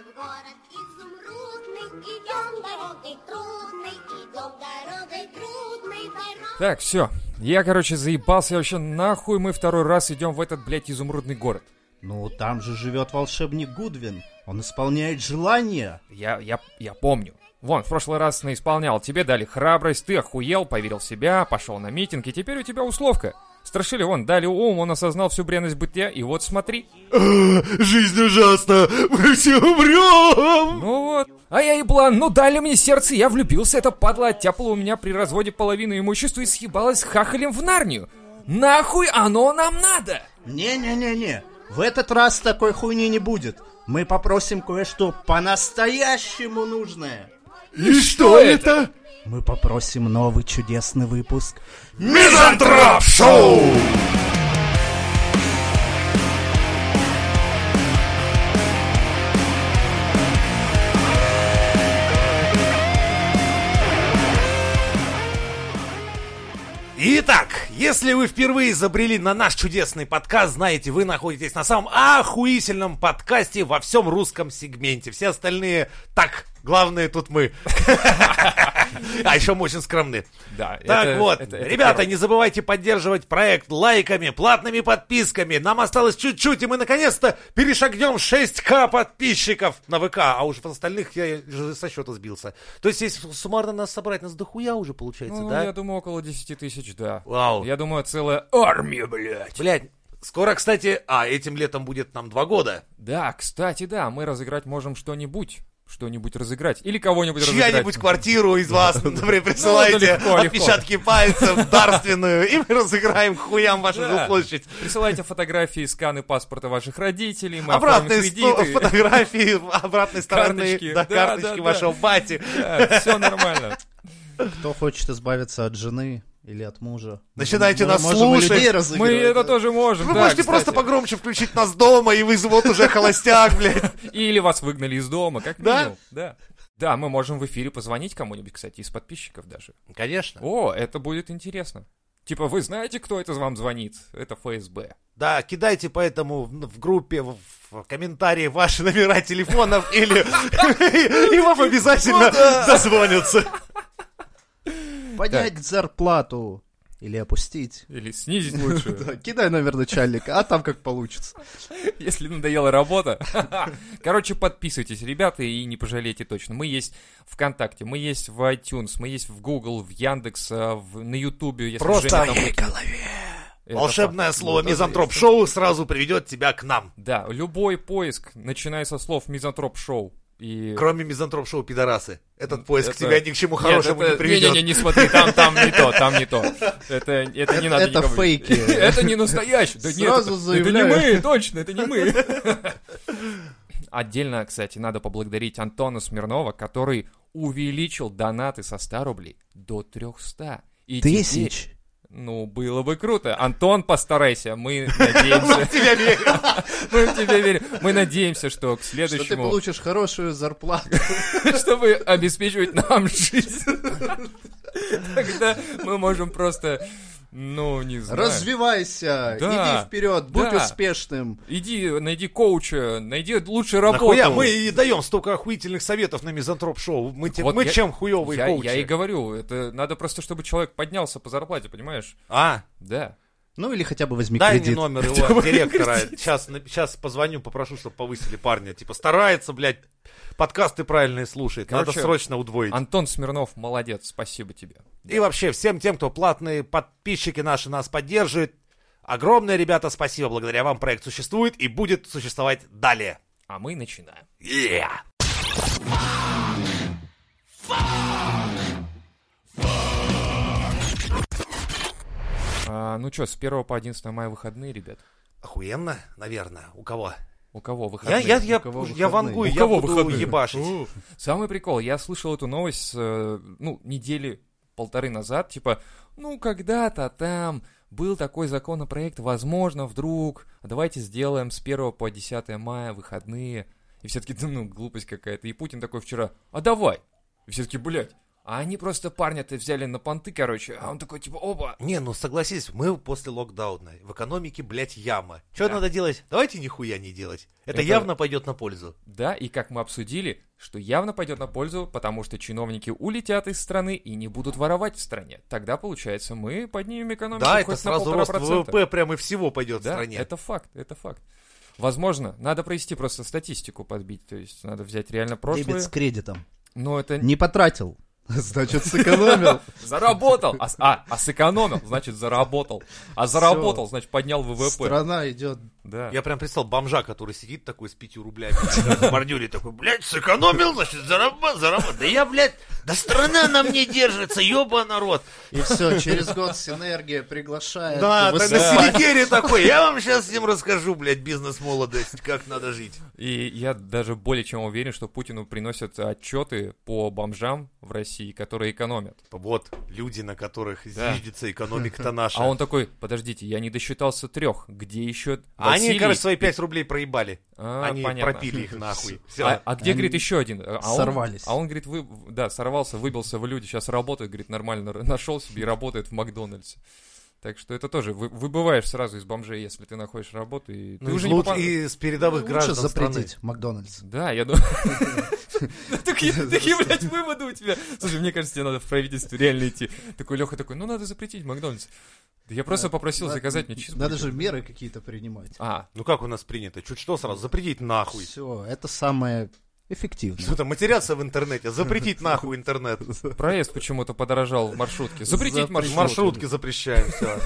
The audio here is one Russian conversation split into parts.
в город изумрудный, идем дорогой трудной, идем дорогой трудной, дорогой. Так, все. Я, короче, заебался вообще нахуй мы второй раз идем в этот, блядь, изумрудный город. Ну, там же живет волшебник Гудвин. Он исполняет желания. Я, я, я помню. Вон, в прошлый раз наисполнял, тебе дали храбрость, ты охуел, поверил в себя, пошел на митинг, и теперь у тебя условка. Страшили, вон, дали ум, он осознал всю бренность бытия, и вот смотри. Жизнь ужасна, мы все умрем! Ну вот. А я и план, ну дали мне сердце, я влюбился, это падла оттяпала у меня при разводе половину имущества и съебалась с хахалем в Нарнию. Нахуй оно нам надо? Не-не-не-не. В этот раз такой хуйни не будет. Мы попросим кое-что по-настоящему нужное. И что это? Мы попросим новый чудесный выпуск. Мизантроп Шоу! Итак, если вы впервые забрели на наш чудесный подкаст, знаете, вы находитесь на самом охуительном подкасте во всем русском сегменте. Все остальные так, главное тут мы. А еще мы очень скромны. Да. Так это- вот, это- это ребята, не забывайте поддерживать проект лайками, платными подписками. Нам осталось чуть-чуть, и мы наконец-то перешагнем 6к подписчиков на ВК. А уж в остальных я со счета сбился. То есть, если суммарно нас собрать, нас дохуя уже получается, Ну, да? я думаю, около 10 тысяч, да. Вау. Я думаю, целая армия, блядь. Блять, скоро, кстати, а, этим летом будет нам два года. Да, кстати, да, мы разыграть можем что-нибудь. Что-нибудь разыграть. Или кого-нибудь разыграть. Чья-нибудь квартиру из вас, например, присылайте Ну, легко, легко. отпечатки пальцев дарственную, и мы разыграем к хуям вашу Да. жилплощадь. Присылайте фотографии, сканы паспорта ваших родителей, мы Обратные кредиты. фотографии обратной стороны, Карточки. да, Да, карточки да, вашего бати. все нормально. Кто хочет избавиться от жены или от мужа? Начинайте Мы нас можем слушать. Мы это да. тоже можем, Вы да, можете кстати. просто погромче включить нас дома, и вы вот уже холостяк, блядь. Или вас выгнали из дома, как Да? минимум. Да? Да, мы можем в эфире позвонить кому-нибудь, кстати, из подписчиков даже. Конечно. О, это будет интересно. Типа, вы знаете, кто это вам звонит? Это ФСБ. Да, кидайте поэтому в в группе, в в комментарии ваши номера телефонов, или и вам обязательно дозвонятся. Поднять зарплату или опустить. Или снизить лучше. Да, Кидай номер начальника, а там как получится. Если надоела работа. Короче, подписывайтесь, ребята, и не пожалейте точно. Мы есть ВКонтакте, мы есть в iTunes, мы есть в Google, в Яндекс, а, в- на Ютубе. Просто в голове. Это Волшебное факт. слово Вот, «Мизантроп Шоу» сразу приведет тебя к нам. Да, любой поиск, начиная со слов «Мизантроп Шоу». И... Кроме «Мизантроп Шоу» «Пидорасы». Этот поиск Это- тебя ни к чему Нет, хорошему это- не приведет. Не-не-не, не смотри, там, там не то, там не то. Это, это не надо Это никому- фейки. Это не настоящий. Да нет, Сразу это- это не заявляю. мы, точно, это не мы. Отдельно, кстати, надо поблагодарить Антона Смирнова, который увеличил донаты со 100 рублей до 300. И теперь- Тысяч. Ну, было бы круто. Антон, постарайся. Мы надеемся. Тебя верю. Мы в тебя верим. Мы надеемся, что к Что ты следующему... получишь хорошую зарплату. чтобы обеспечивать нам жизнь. Тогда мы можем просто, ну, не знаю. Развивайся, Да, иди вперед, будь да. успешным. Иди, найди коуча, найди лучшую работу. Нахуя? Мы и даем столько охуительных советов на Мизантроп Шоу. Мы, те- Вот мы я- чем хуевые я, коучи? я и говорю, это надо просто, чтобы человек поднялся по зарплате, понимаешь? А, Да. Ну или хотя бы возьми дай мне кредит. номер его директора. Сейчас, сейчас позвоню, попрошу, чтобы повысили парня. Типа старается, блядь, подкасты правильные слушает. Надо Короче, срочно удвоить. Антон Смирнов, молодец, спасибо тебе. И вообще всем тем, кто платные подписчики наши нас поддерживает. Огромное, ребята, спасибо. Благодаря вам проект существует и будет существовать далее. А мы начинаем. Yeah. А, ну что, с 1 по 11 мая выходные, ребят? Охуенно, наверное. У кого? У кого Я, выходные? я, я, У кого я выходные? вангую, У я кого буду выходные? ебашить. У. Самый прикол, я слышал эту новость, э, ну, недели полторы назад, типа, ну, когда-то там был такой законопроект, возможно, вдруг, давайте сделаем с 1 по 10 мая выходные. И все таки ну, глупость какая-то. И Путин такой вчера, а давай. И все таки блядь, А они просто парня-то взяли на понты, короче, а он такой, типа, оба. Не, ну согласись, мы после локдауна. В экономике, блядь, яма. Что Да. надо делать? Давайте нихуя не делать. Это, Это- явно пойдет на пользу. Да, и как мы обсудили, что явно пойдет на пользу, потому что чиновники улетят из страны и не будут воровать в стране. Тогда, получается, мы поднимем экономику да, хоть это на сразу рост. ВВП прямо и всего пойдет Да, в стране. это факт, это факт. Возможно, надо провести просто статистику подбить, то есть надо взять реально прошлое. Дебет с кредитом. Но это Не потратил. Значит, сэкономил. заработал, а, а, а сэкономил, значит заработал, а заработал, значит поднял ВВП. Страна идет. Да. Я прям представил бомжа, который сидит такой с пятью рублями в бордюре, такой, блядь, сэкономил, значит, заработал, заработал. Да я, блядь, да страна на мне держится, ёба народ. И все, через год синергия приглашает. Да, на. Селигере такой, я вам сейчас всем расскажу, блядь, бизнес-молодость, как надо жить. И я даже более чем уверен, что Путину приносят отчеты по бомжам в России, которые экономят. Вот, люди, на которых Да. зиждется экономика-то наша. А он такой, подождите, я не досчитался трех, где еще А они, Василий?» короче, свои 5 рублей проебали. А, они понятно. пропили их нахуй. Всё. А, а где, Они говорит, еще один? А он- сорвались. а он, говорит, вы, да, сорвался, выбился в люди, сейчас работает, говорит, нормально нашел себе и работает в Макдональдсе. Так что это тоже, вы, выбываешь сразу из бомжей, если ты находишь работу, и ты Ну, уже из не лут- попа- и с передовых Лучше граждан страны. запретить Макдональдс. Да, я думаю... Такие, блядь, выводы у тебя. Слушай, мне кажется, тебе надо в правительство реально идти. Такой Леха такой, ну надо запретить Макдональдс. Да я просто попросил Надо- заказать мне чизбургер. Надо же меры какие-то принимать. А, Ну как у нас принято? Чуть что сразу, запретить нахуй. Все, это самое эффективное. Что-то матеряться в интернете, запретить нахуй интернет. проезд почему-то подорожал в маршрутке. Запретить маршрутки. Маршрутки запрещаем, все.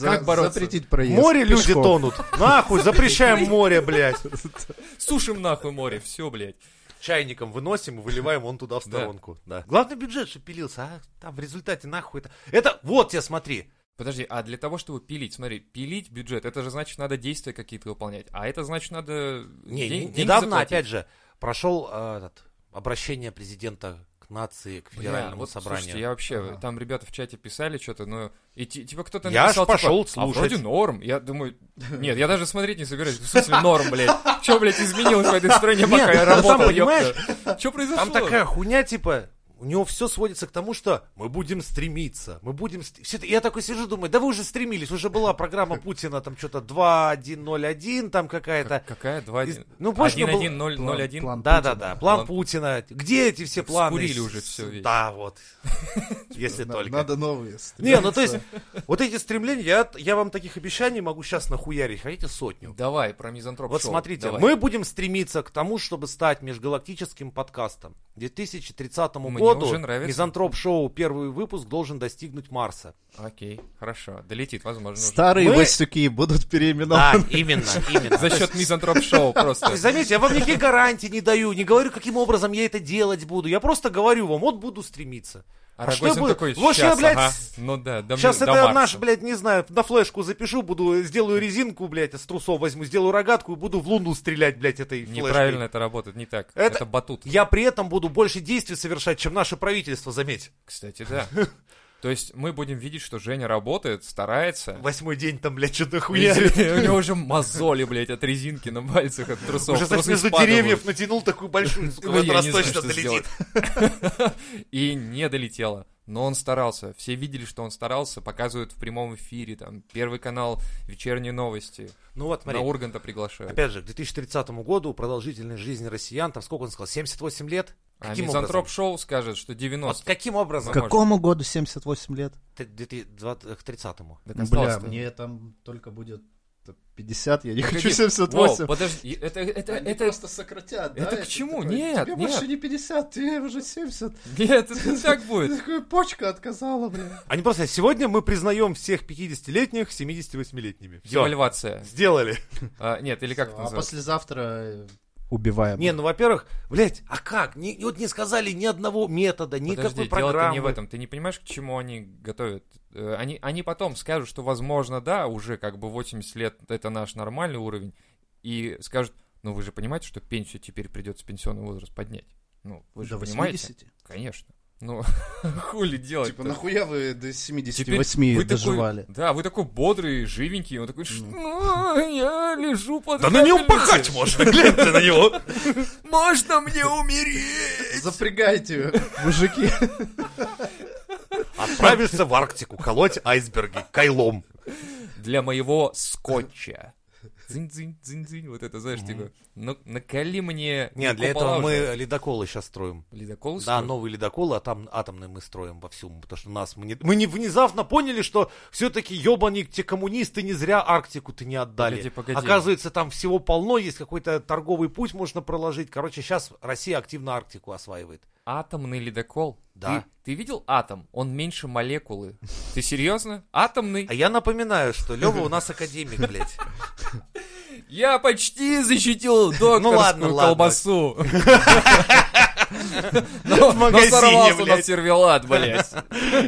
Как бороться? Запретить проезд. Море люди тонут. Нахуй, запрещаем море, блядь. Сушим нахуй море, все, блядь. Чайником выносим и выливаем он туда в Да. сторонку. Да. Главный бюджет, что пилился, а там в результате нахуй это. Это, вот тебе смотри. Подожди, а для того, чтобы пилить, смотри, пилить бюджет, это же значит надо действия какие-то выполнять. А это значит надо Не, день- недавно, заплатить. опять же, прошел э, этот, обращение президента к нации, к Бля, федеральному вот, собранию. Слушайте, я вообще, Ага. там ребята в чате писали что-то, но и ти- типа кто-то Я аж написал, пошел типа, слушать. А вроде норм. Я думаю, нет, я даже смотреть не собираюсь. В смысле норм, блядь? Че, блядь, изменилось в этой стране, пока я ну, работал, понимаешь, Что произошло? Там такая хуйня, типа, у него все сводится к тому, что мы будем стремиться, мы будем... это- Я такой сижу, думаю, да вы уже стремились, уже была программа Путина, там что-то 2.1.0.1, там какая-то... Какая? 2 Из- ну, помнишь, мы был- 1 0 0 1 План Да-да-да, Путина. план План- Путина. Где эти все планы? Скурили уже всё весь. Да, вот. Если только. Надо новые. Не, ну то есть, вот эти стремления, я, я вам таких обещаний могу сейчас нахуярить, хотите сотню? Давай, про мизантроп Вот смотрите, мы будем стремиться к тому, чтобы стать межгалактическим подкастом. К 2030 Мне году уже нравится. Мизантроп Шоу первый выпуск должен достигнуть Марса. Окей, хорошо. Долетит, возможно. уже. Старые Мы- Васюки будут Да, переименованы. именно, именно. За счет мизантроп шоу То просто. Заметьте, я вам никаких гарантий не даю, не говорю, каким образом я это делать буду. Я просто говорю вам, вот буду стремиться. А что Рогозин будет? такой, Вот сейчас, ща, блядь, ага. Ну да, до, Сейчас до это Марса. наш, блядь, не знаю, на флешку запишу, буду, сделаю резинку, блядь, с трусов возьму, сделаю рогатку и буду в луну стрелять, блядь, этой флешкой. Неправильно это работает, не так. Это- Это, батут. Я при этом буду больше действий совершать, чем наше правительство, заметь. Кстати, да. То есть мы будем видеть, что Женя работает, старается. Восьмой день там, блядь, что-то У хуярит. него уже мозоли, блядь, от резинки на пальцах, от трусов. Уже, знаешь, Трусы между деревьев натянул такую большую, сука, Ну, в этот раз точно долетит. И не долетело. Но он старался. Все видели, что он старался. Показывают в прямом эфире. Там Первый канал, вечерние новости. Ну вот, смотри, На Урганта приглашают. опять же, к 2030 году продолжительность жизни россиян, там сколько он сказал, 78 лет? А Каким Мизантроп образом? Шоу скажет, что Вот 90. каким образом? К какому году 78 лет? Т- 2020 К 30-му. Так Бля, мне там только будет 50, я не Погоди. хочу 78. Воу, подожди, это, это, Они это, просто сократят, да? это к чему? такой, Нет, Тебе нет. больше не 50, тебе уже 70. нет, это не так будет. Такая почка отказала, бля. Они просто, сегодня мы признаем всех 50-летних 78-летними. Все, Девальвация. сделали. А, нет, или как это А называется? послезавтра убиваем. Не, ну, во-первых, блядь, а как? Ни- вот не сказали ни одного метода, никакой Подожди, программы. не в этом. Ты не понимаешь, к чему они готовят? Э, Они, они потом скажут, что, возможно, да, уже как бы 80 лет это наш нормальный уровень, и скажут, ну вы же понимаете, что пенсию теперь придется пенсионный возраст поднять. Ну, вы же До понимаете? 80. Конечно. Ну, хули делать Типа, нахуя вы до 78 Теперь вы доживали? Такой, да, вы такой бодрый, живенький. Он такой, что я лежу под Да на нем капельницей. пахать можно, гляньте на него. Можно мне умереть? Запрягайте, мужики. Отправишься в Арктику колоть айсберги кайлом. Для моего скотча. Дзынь-дзынь, дзынь-дзынь. Вот это, знаешь, типа, ну, накали мне... Нет, для этого мы ледоколы сейчас строим. Ледокол Да, новые ледоколы, а там атомные мы строим вовсю, потому что нас мы не, мы не внезапно поняли, что все-таки ебаные те коммунисты не зря Арктику-то не отдали. Погоди, погоди. Оказывается, там всего полно, есть какой-то торговый путь можно проложить. Короче, сейчас Россия активно Арктику осваивает. Атомный ледокол? Да. Ты, ты видел атом? Он меньше молекулы. Ты серьезно? Атомный? А я напоминаю, что Лева у нас академик, блядь. Я почти защитил докторскую Ну ладно, ладно. колбасу. Но но сорвался на сервелат, блядь.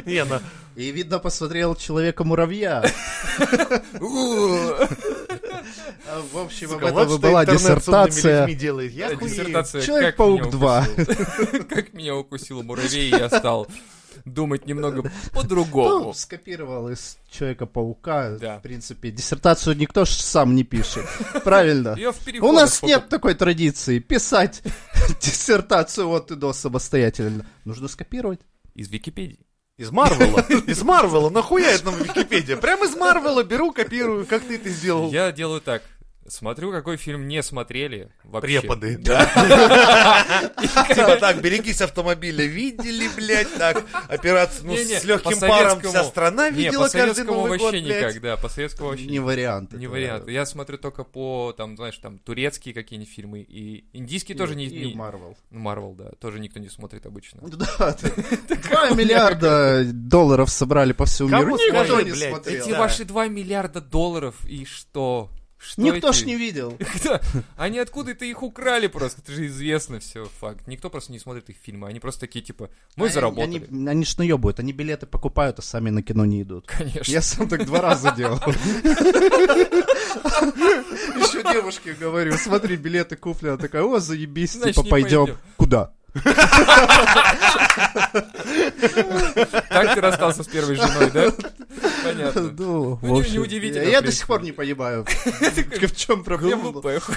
Не, ну, И, видно, посмотрел Человека-муравья. А, В общем, об сука, этом вот была интернет с умными диссертация. делает. Я. Диссертация Человек-паук «Как меня 2». укусил- Как меня укусил муравей, я стал думать немного Ну, по-другому. скопировал из Человека-паука. Да. В принципе, диссертацию никто ж сам не пишет. Правильно. У нас пока- нет такой традиции писать диссертацию от и до самостоятельно. Нужно скопировать. Из Википедии. Из Марвела. Из Марвела. Нахуя это нам Википедия? Прям из Марвела беру, копирую. Как ты это сделал? Я делаю так. Смотрю, какой фильм не смотрели вообще. Преподы. Да. Типа так, берегись автомобиля. Видели, блядь, так. Операцию, ну, с легким паром вся страна видела по каждый советскому Новый год, вообще никак, да, по советскому вообще Не вариант. Не вариант. Я смотрю только по, там, знаешь, там, турецкие какие-нибудь фильмы, и индийские тоже не... И Марвел. Марвел, да, тоже никто не смотрит обычно. Да, два миллиарда долларов собрали по всему Кому миру. Никто скажи, не смотрел. Эти ваши 2 миллиарда долларов, и что? Что Никто эти- ж не видел. Кто? Они откуда-то их украли просто, это же известно все, факт. Никто просто не смотрит их фильмы, они просто такие, типа, мы Они- заработали. Они, они ж наебывают, они билеты покупают, а сами на кино не идут. Конечно. Я сам так два раза делал. Еще девушке говорю, смотри, билеты куплены. Такая, о, заебись, типа пойдем. Куда? Так ты расстался с первой женой, да? Понятно. Ну, Ну, в не- общем, неудивительно, Я, до сих пор не понимаю, в чем проблема.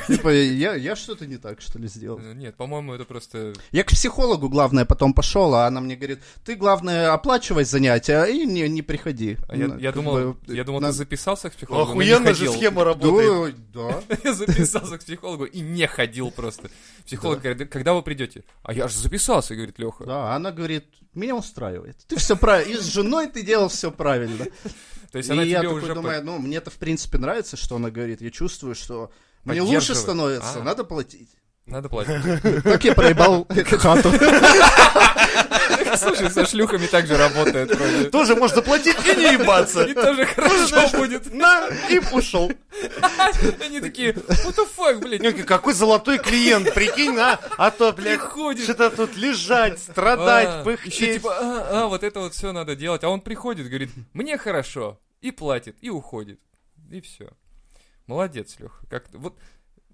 Типа, я, что-то не так, что ли, сделал? Нет, по-моему, это просто... Я к психологу, главное, потом пошел, а она мне говорит, ты, главное, оплачивай занятия и не, приходи. А я, Ну, думал, я думал, ты записался к психологу, Охуенно же схема работает. Да. Я записался к психологу и не ходил просто. Психолог говорит, «Да когда вы придете? А я же записался, говорит Леха. Да, она говорит, меня устраивает. Ты все правильно. И с женой ты делал все правильно. То есть И она я тебе такой уже... думаю, ну, мне-то, в принципе, нравится, что она говорит. Я чувствую, что мне лучше становится, А. надо платить. Надо платить. Так я проебал хату. Слушай, со шлюхами так же работает. вроде. Тоже можно платить и не ебаться. И тоже хорошо будет. На, и ушел. Они такие, what the fuck, блядь. Какой золотой клиент, прикинь, а, а то, блядь, что-то тут лежать, страдать, А, пыхтеть. типа, а, а, вот это вот все надо делать. А он приходит, говорит, мне хорошо. И платит, и уходит. И все. Молодец, Леха. Как вот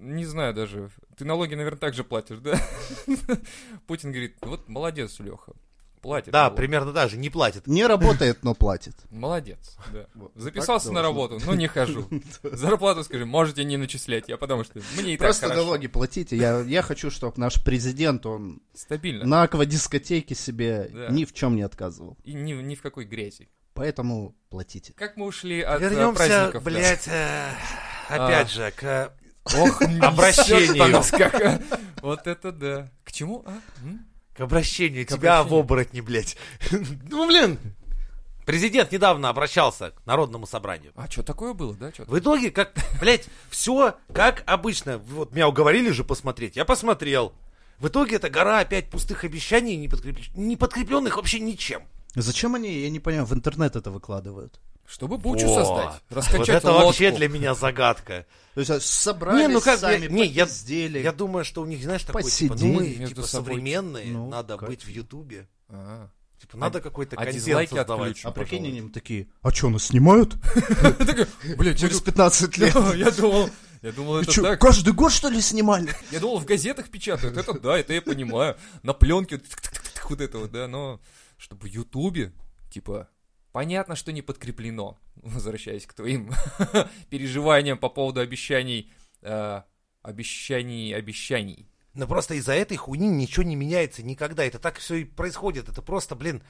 не знаю даже. Ты налоги, наверное, так же платишь, да? Путин говорит, вот молодец, Леха. Платит. Да, примерно так же, не платит. Не работает, но платит. Молодец, да. Вот Записался так на работу, но не хожу. Зарплату, скажи, можете не начислять, я потому что мне и так Просто налоги платите. Я, я хочу, чтобы наш президент, он Стабильно. на аквадискотеке себе Да. ни в чем не отказывал. И ни, ни в какой грязи. Поэтому платите. Как мы ушли от э, Вернемся, праздников? да? блядь, э, опять же, к Ох, обращению. а. Вот это да. К чему? А? М? К обращению К тебя обращению. в оборотни, блядь. Ну, блин. Президент недавно обращался к Народному собранию. А что такое было, да? Чё В итоге, как, блядь, все как обычно. Вот меня уговорили же посмотреть. Я посмотрел. В итоге это гора опять пустых обещаний, не подкрепленных вообще ничем. Зачем они, я не понимаю, в интернет это выкладывают? Чтобы бучу Вот. создать. Раскачать Вот это лодку. вообще для меня загадка. То есть а, собрались Не, ну как сами, не, я, я думаю, что у них, знаешь, такой, типа, ну Посидели мы, типа, собой. современные, Ну, надо как? быть в Ютубе. А. Типа, надо какой-то а контент создавать. отключу. А прикинь, они такие, а что, нас снимают? Блин, Через 15 лет. Я думал, я думал, это чё, так. каждый год, что ли, снимали? Я думал, в газетах печатают. Это да, это я понимаю. На пленке. вот это вот, да, но чтобы в Ютубе, типа, понятно, что не подкреплено, возвращаясь к твоим переживаниям по поводу обещаний, э, обещаний, обещаний. Но просто из-за этой хуйни ничего не меняется никогда. Это так все и происходит. Это просто, блин,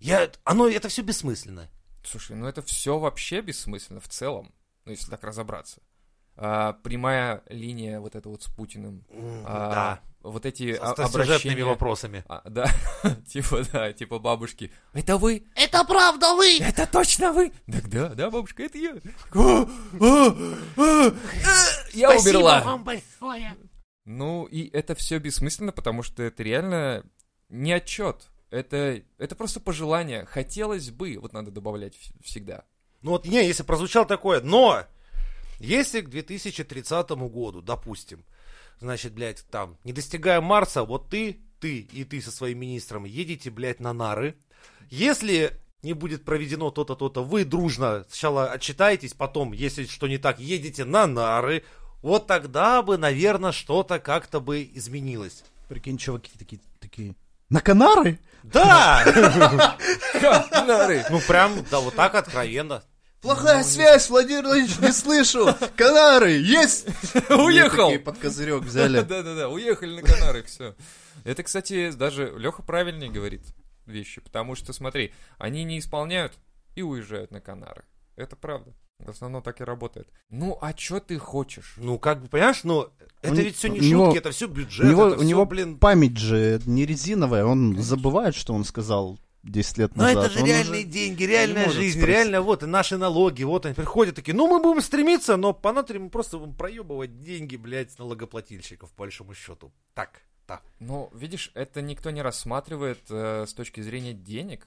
я, оно, это все бессмысленно. Слушай, ну это все вообще бессмысленно в целом, ну если так разобраться. А, прямая линия вот эта вот с Путиным. М, А, да. Вот эти С с сюжетными обращения. вопросами. А, да, типа, да, типа бабушки. Это вы? Это правда вы! Это точно вы? Так да, да, бабушка, это я. «А, а, а, Я умерла. вам большое. Ну, и это все бессмысленно, потому что это реально не отчет. Это, это просто пожелание. Хотелось бы, вот надо добавлять всегда. Ну вот не, если прозвучало такое, но если к 2030 году, допустим, значит, блядь, там, не достигая Марса, вот ты, ты и ты со своим министром едете, блядь, на нары. Если не будет проведено то-то, то-то, вы дружно сначала отчитаетесь, потом, если что не так, едете на нары, вот тогда бы, наверное, что-то как-то бы изменилось. Прикинь, чуваки такие, такие, на Канары? Да! Ха, нары. Ну прям, да, вот так откровенно. Плохая связь, Владимир Владимирович, не слышу. Канары, есть! Уехал! Такие под козырек взяли. Да-да-да, уехали на Канары, все. Это, кстати, даже Леха правильнее говорит вещи, потому что, смотри, они не исполняют и уезжают на Канары. Это правда. В основном так и работает. Ну, а что ты хочешь? Ну, как бы, понимаешь, ну, это У ведь все не у него- шутки, это все У бюджет, него, это у всё, него блин, память же не резиновая, он забывает, что он сказал 10 лет Ну назад. это же Он реальные уже- деньги, реальная жизнь, спросить. реально вот и наши налоги, вот они приходят такие, ну мы будем стремиться, но по натуре мы просто будем проебывать деньги, блядь, налогоплательщиков, по большому счету. Так, так. Ну, видишь, это никто не рассматривает э, с точки зрения денег.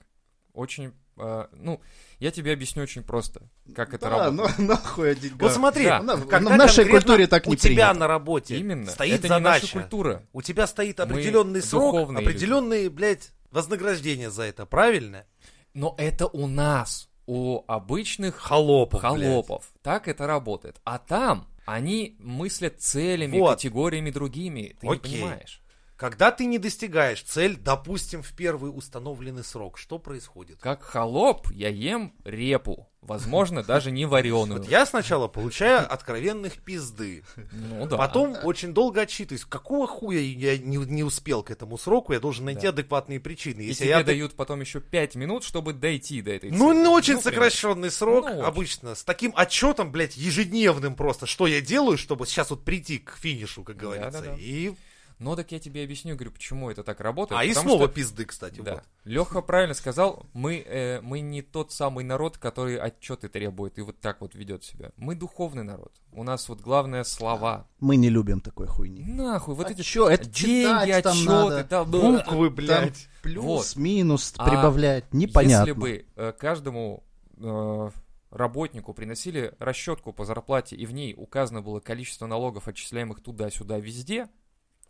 Очень, э, ну, я тебе объясню очень просто, как это Да, работает. ну нахуй о деньгах. Вот смотри, Да. Когда в нашей культуре так не у тебя принято. на работе Именно. стоит это задача, не наша культура. у тебя стоит Мы определенный срок, духовные люди. определенные, блядь, вознаграждения за это, правильно? Но это у нас, у обычных Холопов, блядь. холопов. Так это работает. А там они мыслят целями, Вот. категориями другими. Ты не Окей. понимаешь. Когда ты не достигаешь цель, допустим, в первый установленный срок, что происходит? Как холоп я ем репу. Возможно, даже не вареную. Вот я сначала получаю откровенных пизды. Ну да. Потом очень долго отчитываюсь. Какого хуя я не, не успел к этому сроку? Я должен найти Да. адекватные причины. И Если тебе я... дают потом еще 5 минут, чтобы дойти до этой Ну, цели. не очень Ну, сокращенный срок, Ну, очень. обычно, с таким отчетом, блядь, ежедневным просто, что я делаю, чтобы сейчас вот прийти к финишу, как говорится. Да-да-да. И... Но так я тебе объясню, говорю, почему это так работает. А и снова что- пизды, кстати. Да. вот. Леха правильно сказал, мы, э, мы не тот самый народ, который отчеты требует и вот так вот ведет себя. Мы духовный народ. У нас вот главное слова. Мы не любим такой хуйни. Нахуй, вот А эти чё, это деньги, там отчеты, надо. да. Буквы, Там блядь. плюс, Вот. минус, А прибавлять, непонятно. Если бы э, каждому э, работнику приносили расчетку по зарплате, и в ней указано было количество налогов, отчисляемых туда-сюда, везде,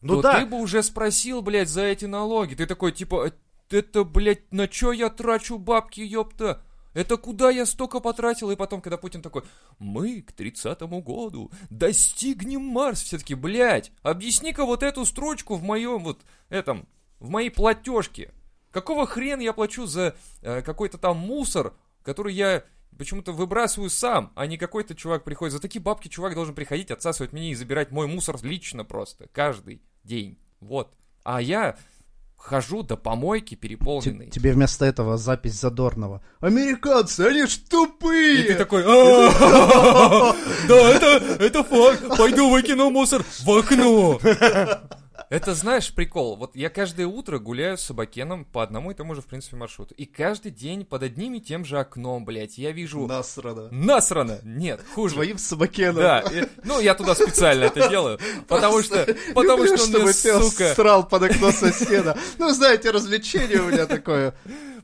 Ну то да, ты бы уже спросил, блядь, за эти налоги. Ты такой, типа, «Э, это, блядь, на чё я трачу бабки, ёпта? Это куда я столько потратил? И потом, когда Путин такой, мы к тридцатому году достигнем Марс. Все таки блядь, объясни-ка вот эту строчку в моем вот этом, в моей платежке. Какого хрена я плачу за э, какой-то там мусор, который я почему-то выбрасываю сам, а не какой-то чувак приходит. За такие бабки чувак должен приходить, отсасывать меня и забирать мой мусор лично просто, каждый день. Вот. А я хожу до помойки переполненной. Тебе вместо этого запись Задорнова. Американцы, они ж тупые! И ты такой, «А, да, это, это факт, пойду выкину мусор в окно. Это знаешь прикол, вот я каждое утро гуляю с собакеном по одному и тому же, в принципе, маршруту. И каждый день под одним и тем же окном, блядь, я вижу... Насрано. Насрано! Нет, хуже. Твоим собакеном. Да, и- ну я туда специально это делаю, потому что, потому что он мне, сука, срал под окно соседа. Ну, знаете, развлечение у меня такое.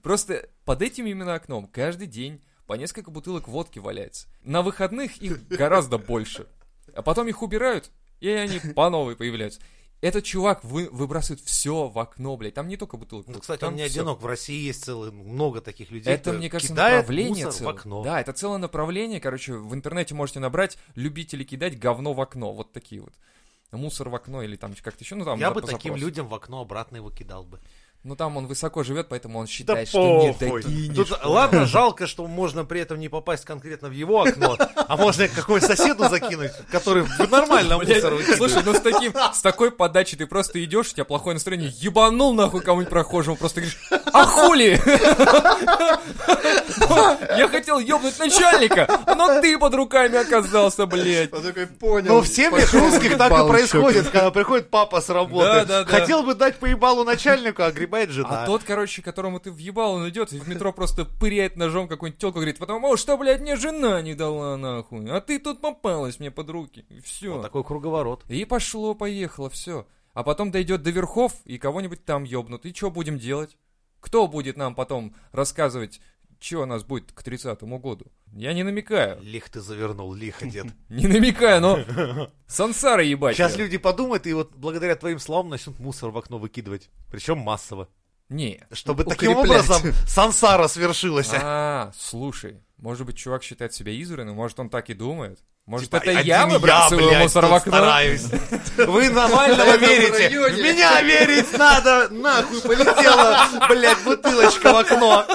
Просто под этим именно окном каждый день по несколько бутылок водки валяется. На выходных их гораздо больше. А потом их убирают, и они по новой появляются. Этот чувак вы, выбрасывает все в окно, блядь. Там не только бутылок. Ну, кстати, там он не всё. одинок. В России есть целый, много таких людей, Это, мне кажется, направление мусор целое. в окно. Да, это целое направление. Короче, в интернете можете набрать любители кидать говно в окно. Вот такие вот. Мусор в окно или там как-то еще. Ну, там Я за- бы таким людям в окно обратно его кидал бы. Ну там он высоко живет, поэтому он Да считает, что не докинешь. Тут, ладно, жалко, что можно при этом не попасть конкретно в его окно, а можно к какому соседу закинуть, который нормально мусор. Слушай, ну с таким, с такой подачей ты просто идешь, у тебя плохое настроение, ебанул нахуй кому-нибудь прохожему, просто говоришь, а хули? Я хотел ебнуть начальника, но ты под руками оказался, блядь. Он такой понял. Ну, в семьях русских так и происходит, когда приходит папа с работы. Да, да, да. Хотел бы дать поебалу начальнику, а гребает жена. А тот, короче, которому ты въебал, он идет и в метро просто пыряет ножом какую-нибудь телку, говорит, потому что, блядь, мне жена не дала нахуй, а ты тут попалась мне под руки, и все. Вот такой круговорот. И пошло-поехало, все. А потом дойдет до верхов, и кого-нибудь там ёбнут. И что будем делать? Кто будет нам потом рассказывать, что у нас будет к 30-му году? Я не намекаю. Лих ты завернул, лихо, дед. Не намекаю, но сансара ебать. Сейчас люди подумают и вот благодаря твоим словам начнут мусор в окно выкидывать. Причем массово. Не. Чтобы таким образом сансара свершилась. А, слушай, может быть, чувак считает себя избранным, может, он так и думает. Может, Типа, это я выбрасываю блядь, мусор в окно? стараюсь. Вы нормального верите. В меня верить надо. Нахуй полетела, блядь, бутылочка в окно.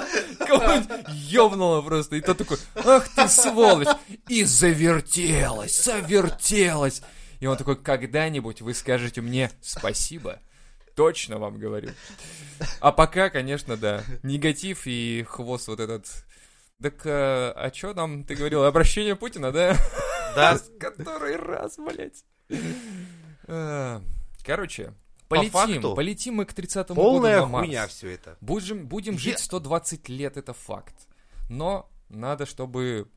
Кого-нибудь ёбнуло просто. И тот такой, ах ты сволочь. И завертелась, завертелась. И он такой, когда-нибудь вы скажете мне спасибо. Точно вам говорю. А пока, конечно, да. Негатив и хвост вот этот. Так, э, а чё нам, ты говорил, обращение Путина, да? Да, Который раз, блядь. А, Короче, По полетим. факту, Полетим мы к 30-му году полная на Марс. хуйня все это. Будем, будем Я- жить 120 лет, это факт. Но надо, чтобы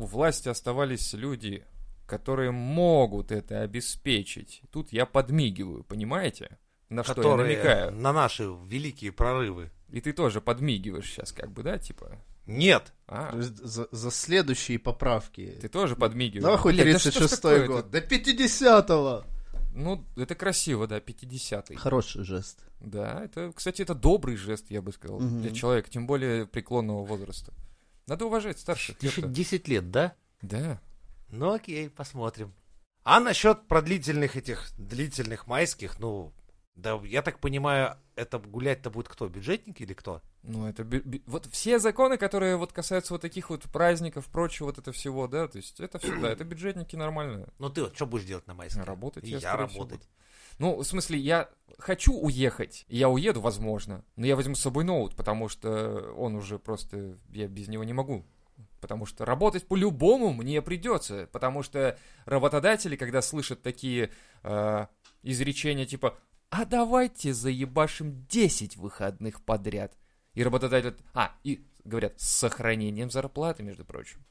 у власти оставались люди, которые могут это обеспечить. Тут я подмигиваю, понимаете? На что я намекаю. на наши великие прорывы. И ты тоже подмигиваешь сейчас, как бы, да, типа? Нет. А, То есть За, за следующие поправки. ты тоже подмигиваешь. Да что ж 36-й такое-то? год. До 50-го. Ну, это красиво, да, 50-й. Хороший жест. Да, это, кстати, это добрый жест, я бы сказал, Мгм. для человека, тем более преклонного возраста. Надо уважать старших. Еще ёпта. 10 лет, да? Да. Ну окей, посмотрим. А насчет продлительных этих длительных майских, ну, да, я так понимаю, это гулять-то будет кто, бюджетники или кто? Ну, это... бю- бю- Вот все законы, которые вот касаются вот таких вот праздников, прочего вот это всего, да, то есть это все, да, это бюджетники нормально. Ну ты вот что будешь делать на майских? Работать И я, я всего, работать. Ну, в смысле, я хочу уехать, я уеду, возможно, но я возьму с собой ноут, потому что он уже просто, я без него не могу. Потому что работать по-любому мне придется, потому что работодатели, когда слышат такие э, изречения типа «А давайте заебашим 10 выходных подряд», и работодатель... А, и говорят, с сохранением зарплаты, между прочим.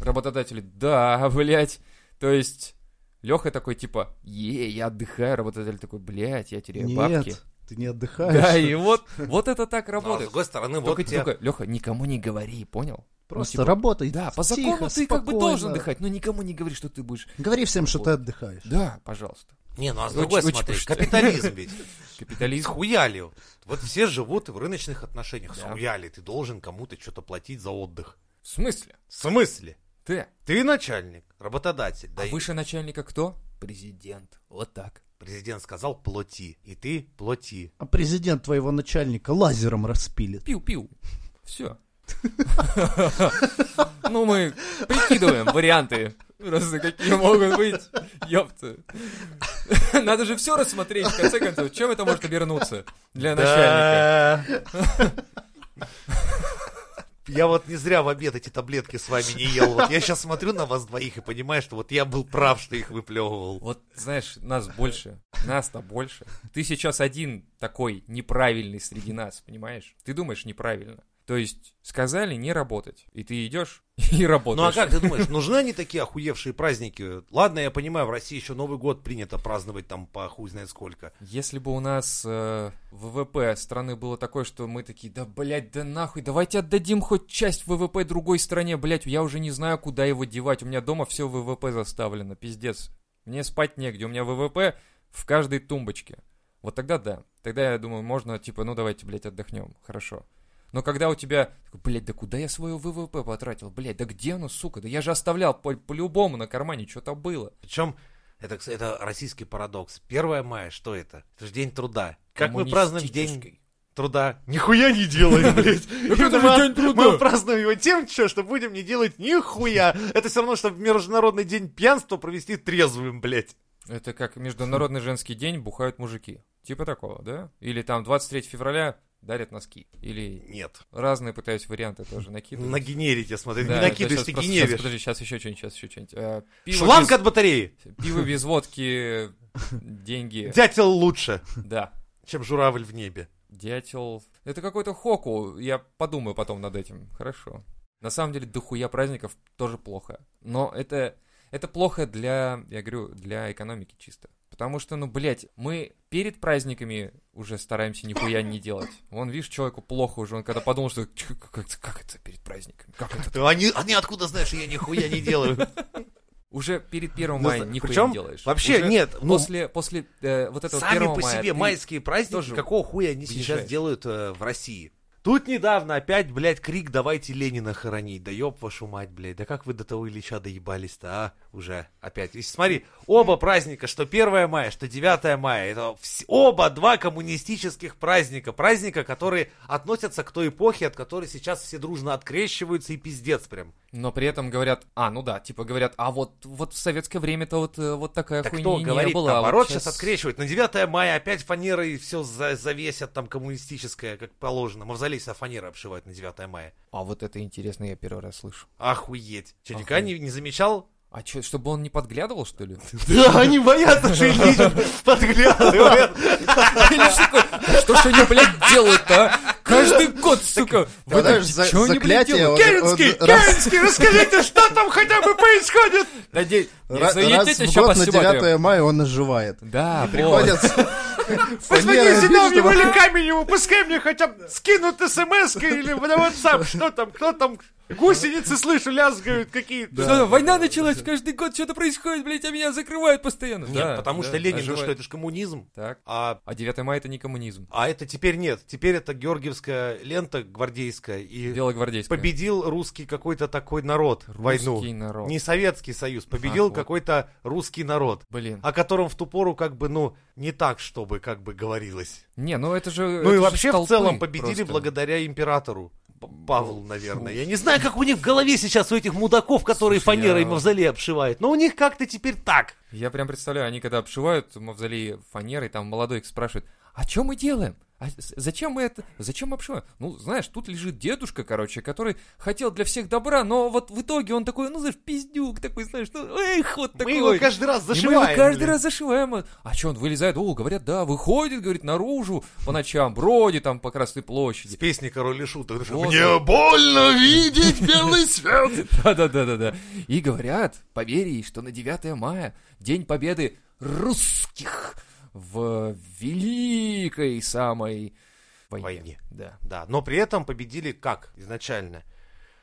Работодатели, да, блядь, то есть... Леха такой, типа, е, я отдыхаю, работодатель такой, блядь, я теряю бабки. Нет, ты не отдыхаешь. Да, и вот, вот это так Ну, а с работает. другой стороны, вот Только, тебе... только, Леха, никому не говори, понял? Просто Ну, типа, работай. Да, по тихо, закону ты как бы спокойно. должен отдыхать, но никому не говори, что ты будешь. Говори всем, что Вот. ты отдыхаешь. Да, пожалуйста. Не, ну а с другой очень смотри, почти. капитализм ведь. Капитализм. Схуяли. Вот все живут в рыночных отношениях. Да. Схуяли. Ты должен кому-то что-то платить за отдых. В смысле? В смысле? Ты. Ты начальник, работодатель. Да А и выше начальника кто? Президент. Вот так. президент сказал плати. И ты плати. А президент твоего начальника лазером распилит. Пиу-пиу. Все. Ну, мы прикидываем варианты. Просто какие могут быть. Ёпта. Надо же все рассмотреть, в конце концов. Чем это может обернуться для начальника? Я вот не зря в обед эти таблетки с вами не ел. Вот я сейчас смотрю на вас двоих и понимаю, что вот я был прав, что их выплевывал. Вот, знаешь, нас больше, нас-то больше. Ты сейчас один такой неправильный среди нас, понимаешь? Ты думаешь неправильно. То есть сказали не работать, и ты идешь и работаешь. Ну а как ты думаешь, нужны они такие охуевшие праздники? Ладно, я понимаю, в России еще Новый год принято праздновать там по хуй знает сколько. Если бы у нас э, ВВП страны было такое, что мы такие, да, блядь, да нахуй, давайте отдадим хоть часть ВВП другой стране, блядь, я уже не знаю, куда его девать, у меня дома все ВВП заставлено, пиздец. Мне спать негде, у меня ВВП в каждой тумбочке. Вот тогда да, тогда я думаю, можно, типа, ну давайте, блядь, отдохнем, хорошо. Но когда у тебя, блядь, да куда я свое ВВП потратил, блядь, да где оно, сука, да я же оставлял по- по-любому на кармане, что-то было. Причем это, это российский парадокс. 1 мая, что это? Это же день труда. Как мы празднуем день... Труда нихуя не делаем, блядь. это же день труда. Мы празднуем его тем, что будем не делать нихуя. Это все равно, что Международный день пьянства провести трезвым, блядь. Это как Международный женский день бухают мужики. Типа такого, да? Или там 23 февраля дарят носки. Или Нет. разные пытаюсь варианты тоже накидывать. Нагенерить, я смотрю. Да, не накидываешь, ты просто- генеришь. щас, подожди, сейчас еще что-нибудь, сейчас еще что-нибудь. Э, пиво Шланг без- от батареи. Пиво без водки, деньги. Дятел лучше, Да. чем журавль в небе. Дятел. Это какой-то хоку. Я подумаю потом над этим. Хорошо. На самом деле, дохуя праздников тоже плохо. Но это, это плохо для, я говорю, для экономики чисто. Потому что, ну, блядь, мы перед праздниками уже стараемся нихуя не делать. Вон, видишь, человеку плохо уже, он когда подумал, что «Чё, как, это- как это перед праздниками? Как это? Они, они откуда знают, что я нихуя не делаю? Уже перед 1 Ну, мая зна- нихуя причем не делаешь. вообще Уже нет, ну, После, после э, вот этого Сами 1 по мая себе майские праздники, тоже какого хуя они сейчас въезжаешь. делают э, в России? Тут недавно опять, блядь, крик «давайте Ленина хоронить». Да ёб вашу мать, блядь, да как вы до того Ильича доебались-то, а? Уже опять. И смотри, оба праздника, что 1 мая, что 9 мая, это вс- оба два коммунистических праздника. Праздника, которые относятся к той эпохе, от которой сейчас все дружно открещиваются и пиздец прям. Но при этом говорят, а, ну да, типа говорят, а вот, вот в советское время-то вот, э, вот такая Так хуйня кто не говорит, была. наоборот, вот сейчас открещивают. На 9 мая опять фанерой все завесят там коммунистическое, как положено. Мавзолей со фанерой обшивают на 9 мая. А вот это интересно, я первый раз слышу. Охуеть. Че, никогда не, не замечал? А что, чтобы он не подглядывал, что ли? Да, они боятся, что Ильич подглядывает. Что ж они, блядь, делают-то, а? Каждый год, сука! в Тогда этом- ж за- чё они, блядь, заклятие делают? он- Керенский, Керенский, расскажите, что там хотя бы происходит? Ра- Раз в год на посебатаем. 9 мая он оживает. Да, Приходят Позвони Зиновьеву или Каменеву, пускай мне хотя бы скинут смс или на WhatsApp, что там, кто там, гусеницы, слышу, лязгают какие-то. Что, война началась, каждый год что-то происходит, блядь, а меня закрывают постоянно. Нет, Да, потому да, что Ленин, ну оживает. что, это же коммунизм. Так, А, а 9 мая это не коммунизм. а это теперь нет. Теперь это георгиевская лента гвардейская. И Белогвардейская. победил русский какой-то такой народ в войну. Русский народ. Не Советский Союз, победил А, вот. какой-то русский народ. Блин. О котором в ту пору как бы, ну, не так, чтобы как бы говорилось. Не, ну это же... Ну это и вообще в целом победили просто. благодаря императору. П- Павлу, наверное. Я не знаю, как у них в голове сейчас у этих мудаков, которые Слушай, фанерой я- мавзолей обшивают. Но у них как-то теперь так. Я прям представляю, они когда обшивают мавзолей фанерой, там молодой их спрашивает, а что мы делаем? А с- зачем мы это, зачем обшиваем? Ну, знаешь, тут лежит дедушка, короче, который хотел для всех добра, но вот в итоге он такой, ну, знаешь, пиздюк такой, знаешь, ну, эх, вот такой. Мы его каждый раз И мы зашиваем. его каждый блин. раз зашиваем. А что, он вылезает? О, говорят, да, выходит, говорит, наружу по ночам, бродит там по Красной С площади. песни Король и Шут. Вот Мне больно видеть белый свет. Да-да-да-да-да. И говорят, поверь ей, что на 9 мая, День Победы русских в великой самой войне. Войне. Да. Да, но при этом победили как изначально?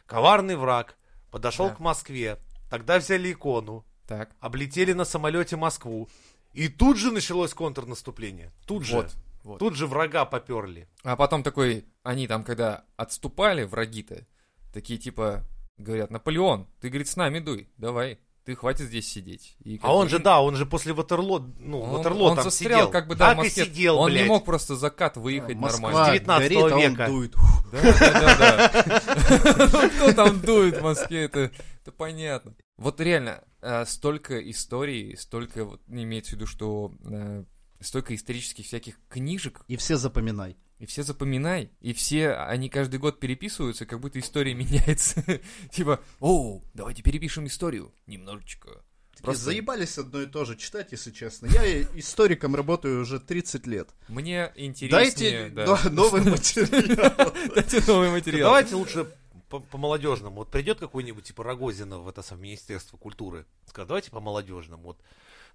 Коварный враг подошел Да. к Москве, тогда взяли икону, Так. облетели на самолете Москву, и тут же началось контрнаступление. Тут же. Вот. вот. Тут же врага поперли. А потом такой, они там, когда отступали, враги-то, такие типа, говорят, Наполеон, ты, говорит, с нами дуй, давай, ты хватит здесь сидеть. И А он же, да, он же после Ватерло, ну, Он, Ватерло он там застрял, сидел. как бы, да, так в Москве. и сидел, он блядь. не мог просто закат выехать Москва нормально. 19 горит, а он века. дует. Да, да, да, да. Ну, Кто там дует в Москве, это, это понятно. Вот реально, э, столько историй, столько, вот, имеется в виду, что э, столько исторических всяких книжек, И все запоминай. И все запоминай, и все, они каждый год переписываются, как будто история меняется. Типа, о, давайте перепишем историю немножечко. Просто заебались одно и то же читать, если честно. Я историком работаю уже 30 лет. мне интереснее, Дайте да. но- новый материал. Дайте новый материал. Давайте лучше по- по-молодежному. Вот придет какой-нибудь типа Рогозина в это самое Министерство культуры. Скажет, давайте по-молодежному. Вот.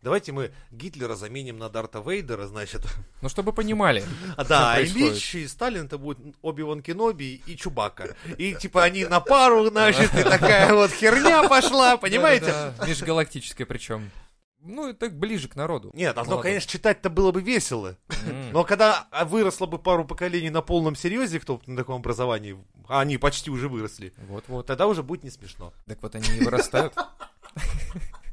Давайте мы Гитлера заменим на Дарта Вейдера, значит. Ну, чтобы понимали. А да, а происходит. Ильич и Сталин это будет Оби-Ван Кеноби и Чубака. И типа они на пару, значит, и такая вот херня пошла, понимаете? Да-да-да, Межгалактическое причем. Ну, это ближе к народу. Нет, а то, Молодым. конечно, читать-то было бы весело. Но когда а, выросло бы пару поколений на полном серьезе, кто на таком образовании, а они почти уже выросли, Вот-вот. тогда уже будет не смешно. Так вот они и вырастают.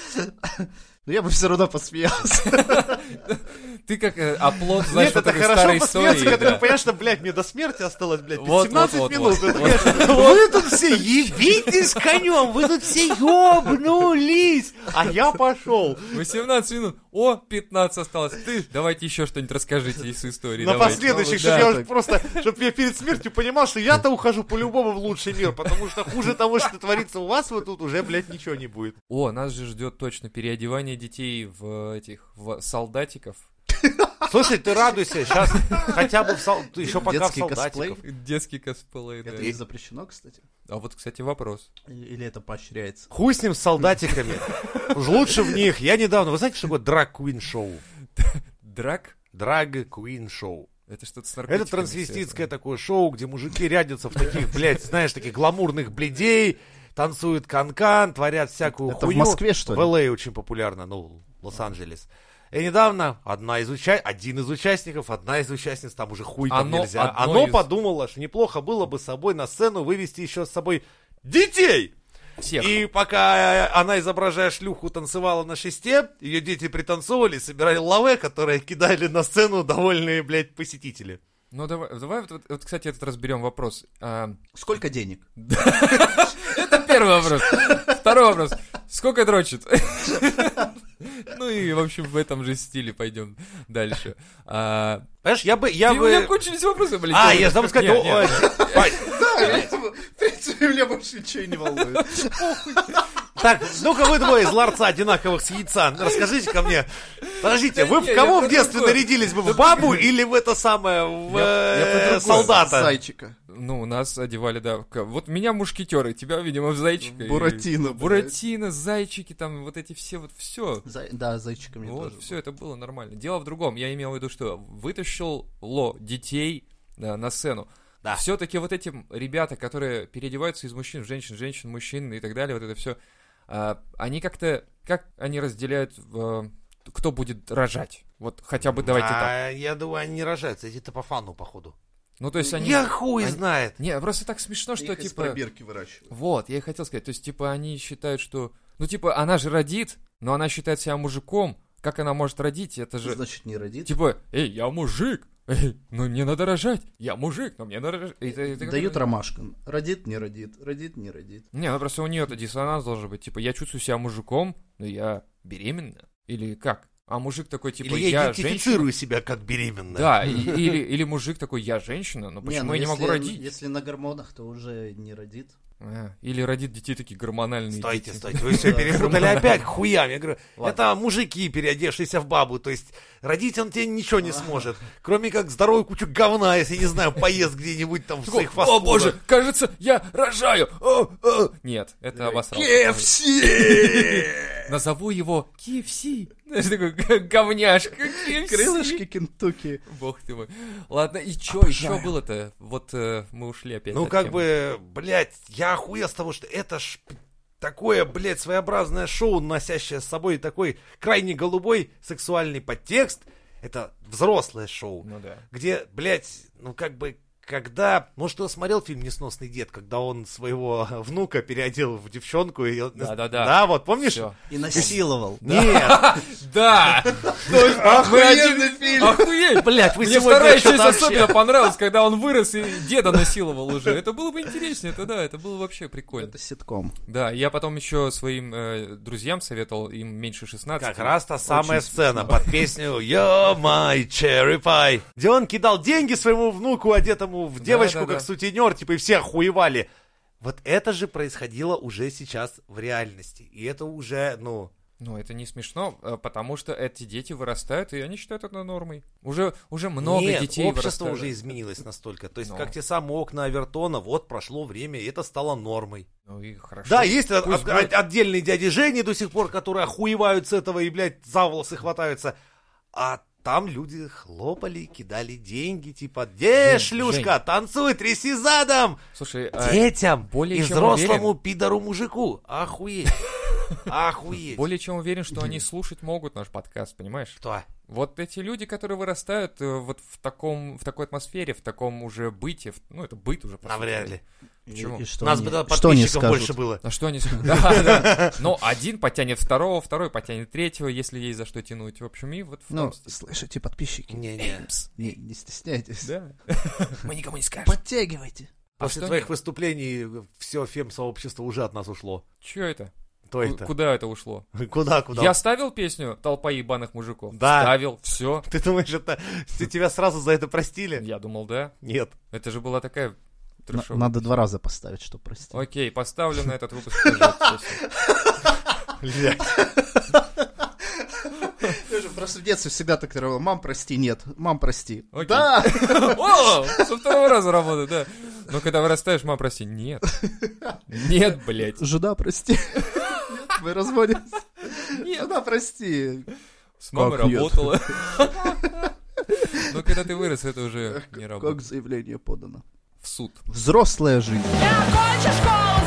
Но я бы все равно посмеялся. Ты как э, оплот, знаешь, Нет, вот это хорошо посмеяться, когда да. ты понимаешь, что, блядь, мне до смерти осталось, блядь, Вот, 17 вот, вот, минут. Вы тут все ебитесь конем, вы тут все ёбнулись, а я пошел. 18 минут. О, 15 осталось. Ты, давайте еще что-нибудь расскажите из истории. На последующих, Да. чтобы я просто, чтобы я перед смертью понимал, что я-то ухожу по-любому в лучший мир, потому что хуже того, что творится у вас, вот тут уже, блядь, ничего не будет. О, нас же ждет точно переодевание детей в этих, в солдатиков. Слушай, ты радуйся, сейчас хотя бы в сол... еще пока в Детский солдатиков. косплей. Детский косплей, да. Это не запрещено, кстати? А вот, кстати, вопрос. Или это поощряется? Хуй с ним с солдатиками. Уж лучше в них. Я недавно, вы знаете, что такое драг квин шоу? Драк? Драг квин шоу. Это что-то с Это трансвеститское такое шоу, где мужики рядятся в таких, блядь, знаешь, таких гламурных бледей, танцуют канкан, творят всякую Это в хуйню. Москве, что ли? В Л.А. очень популярно, ну, Лос-Анджелес. И недавно одна из уча... один из участников, одна из участниц, там уже хуй там Оно нельзя, одно оно из- подумало, что неплохо было бы с собой на сцену вывести еще с собой детей. Всех. И пока э, она, изображая шлюху, танцевала на шесте, ее дети пританцовывали, собирали лаве, которые кидали на сцену довольные, блядь, посетители. Ну, давай, давай вот, вот, вот, кстати, этот разберем вопрос. А, Сколько денег? это первый вопрос. Второй вопрос. Сколько дрочит? Ну и, в общем, в этом же стиле пойдем дальше. А, Понимаешь, я бы... Я ты- У меня бы... кончились вопросы, блин. А, я забыл сказать... Нет, о, нет. о, Пань, В принципе, меня больше ничего не волнует. Так, ну-ка вы двое из ларца одинаковых с яйца, расскажите ко мне. Подождите, вы в кого в детстве нарядились бы? В бабу или в это самое, в э, солдата? Зайчика. Ну, нас одевали, да. Вот меня мушкетеры, тебя, видимо, в зайчика. Буратино. Буратино, зайчики, там вот эти все, вот все. Да, зайчика мне Вот, тоже. все это было нормально. Дело в другом. Я имел в виду, что вытащил Ло детей да, на сцену. Да. Все-таки вот эти ребята, которые переодеваются из мужчин в женщин, женщин, мужчин и так далее, вот это все, они как-то, как они разделяют, кто будет рожать? Вот хотя бы давайте так. А, я думаю, они не рожаются, эти-то по фану, походу. Ну, то есть они... Я хуй они- знает. Не, просто так смешно, что Их из типа... пробирки выращивают. Вот, я и хотел сказать. То есть, типа, они считают, что... Ну, типа, она же родит, но она считает себя мужиком. Как она может родить? Это же... Значит, не родит. Типа, эй, я мужик. Эй, ну мне надо рожать. Я мужик, но мне надо рожать. Это- это как- Дают ромашкам. Родит, не родит. Родит, не родит. Не, ну просто у нее это диссонанс должен быть. Типа, я чувствую себя мужиком, но я беременна. Или как? А мужик такой, типа, Или я я женщина. идентифицирую себя как беременная. Да, и- или, или мужик такой, я женщина, но почему ну я не могу если- родить? Если на гормонах, то уже не родит. А, или родит детей такие гормональные Стойте, дети. стойте, вы все перепутали опять хуям. Я говорю, Ладно. это мужики, переодевшиеся в бабу. То есть родить он тебе ничего не сможет. Кроме как здоровую кучу говна, если, не знаю, поест где-нибудь там в своих О фастфудах. боже, кажется, я рожаю. О, о». Нет, это обосрал. KFC! Назову его KFC. Знаешь, такой говняшка. Крылышки Кентукки. Бог ты мой. Ладно, и чё еще было-то? Вот э, мы ушли опять Ну, как бы, блядь, я охуел с того, что это ж такое, блядь, своеобразное шоу, носящее с собой такой крайне голубой сексуальный подтекст. Это взрослое шоу, Ну да. где, блядь, ну как бы, когда... Может, кто смотрел фильм «Несносный дед», когда он своего внука переодел в девчонку и... он- Да-да-да. Да, вот, помнишь? Всё. И насиловал. Нет, Да! Охуенный фильм! Охуеть! блядь, вы Мне вторая часть особенно понравилась, когда он вырос и деда насиловал уже. Это было бы интереснее, это да, это было вообще прикольно. Это ситком. Да, я потом еще своим э, друзьям советовал, им меньше 16. Как раз та самая сцена под песню «You're my cherry pie», где он кидал деньги своему внуку, одетому в девочку, да, да. как сутенер, типа, и все охуевали. Вот это же происходило уже сейчас в реальности. И это уже, ну... Ну, это не смешно, э, потому что эти дети вырастают, и они считают это нормой. Уже, уже много Нет, детей общество вырастают. уже изменилось настолько. То есть, Но. как те самые окна Авертона, вот прошло время, и это стало нормой. Ну и хорошо. Да, есть Пусть от- будет. отдельные дяди Жени до сих пор, которые охуевают с этого и, блядь, за волосы хватаются. А там люди хлопали, кидали деньги, типа, где Жень, шлюшка, танцуй, тряси задом! Слушай, а, Детям более и взрослому пидору-мужику. Охуеть. Охуеть. Более чем уверен, что они слушать могут наш подкаст, понимаешь? Кто? Вот эти люди, которые вырастают э, вот в таком, в такой атмосфере, в таком уже быте, в- ну это быт уже. Навряд ли. Почему? И что У нас они- бы тогда что подписчиков больше было. А что они скажут? Да, да. Но один потянет второго, второй потянет третьего, если есть за что тянуть. В общем, и вот в Ну, слышите, подписчики, Не-не. не, не стесняйтесь. Да. Мы никому не скажем. Подтягивайте. После что твоих нет? выступлений все фем-сообщество уже от нас ушло. Че это? Кто это? Куда это ушло? Куда, куда? Я ставил песню «Толпа ебаных мужиков»? Да. Ставил, все. Ты думаешь, это тебя сразу за это простили? Я думал, да. Нет. Это же была такая трешовая. Надо два раза поставить, что прости. Окей, поставлю на этот выпуск же просто в детстве всегда так говорил, мам, прости, нет, мам, прости. Окей. Да! О, со второго раза работает, да. Но когда вырастаешь, мам, прости, нет. Нет, блядь. Жена, прости. Нет, Мы разводимся. Жена, прости. С мамой Как нет? работала. Но когда ты вырос, это уже не Как работает. заявление подано? В суд. Взрослая жизнь. Я окончу школу